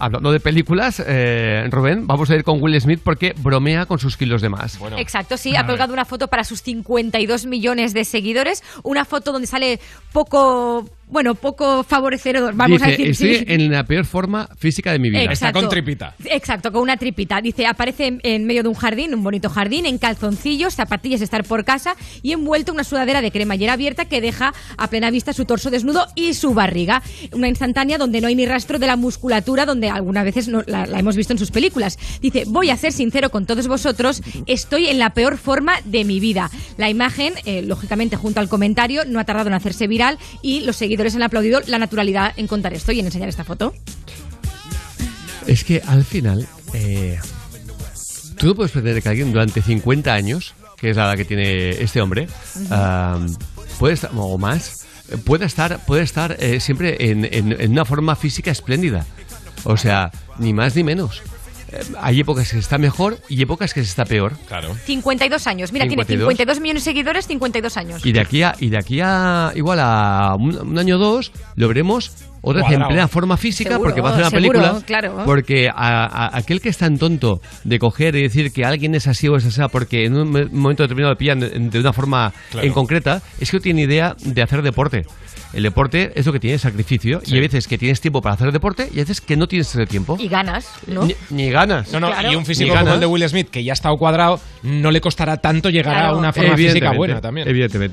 Hablando de películas, eh, Rubén, vamos a ir con Will Smith porque bromea con sus kilos de más. Bueno, Exacto, sí, ha colgado una foto para sus 52 millones de seguidores, una foto donde sale poco, bueno, poco favorecedor, vamos Dice, a decir. estoy sí. en la peor forma física de mi vida. Está con tripita. Exacto, con una tripita. Dice, aparece en, en medio de un jardín, un bonito jardín, en calzoncillos, zapatillas de estar por casa y envuelto en una sudadera de cremallera abierta que deja a plena vista su torso desnudo y su barriga. Una instantánea donde no hay ni rastro de la musculatura donde algunas veces no- la, la hemos visto en sus películas. Dice, voy a ser sincero con todos vosotros, estoy en la peor forma de mi vida. La imagen, eh, lógicamente, junto al comentario, no ha tardado en hacerse viral y los seguidores han aplaudido la naturalidad en contar esto y en enseñar esta foto. Es que al final, eh, tú no puedes pretender que alguien durante 50 años, que es la edad que tiene este hombre, ah, puede estar, o más, puede estar, puede estar eh, siempre en, en- en una forma física espléndida. O sea, ni más ni menos. Eh, hay épocas que se está mejor y épocas que se está peor. Claro. 52 años. Mira, 52. tiene 52 millones de seguidores, 52 años. Y de aquí a, y de aquí a igual a un, un año o dos, lo veremos otra vez en plena forma física Seguro, porque va a hacer una seguro, película. claro. Porque a, a- aquel que es tan tonto de coger y decir que alguien es así o es así porque en un me- momento determinado le pillan de, una forma Claro. en concreta, es que no tiene idea de hacer deporte. El deporte es lo que tiene sacrificio y hay veces que tienes tiempo para hacer deporte y hay veces que no tienes ese tiempo. Y ganas, ¿no? Ni, ni ganas. No, no, Claro. y un físico como el de Will Smith, que ya ha estado cuadrado, no le costará tanto llegar a una forma física buena también. Evidentemente.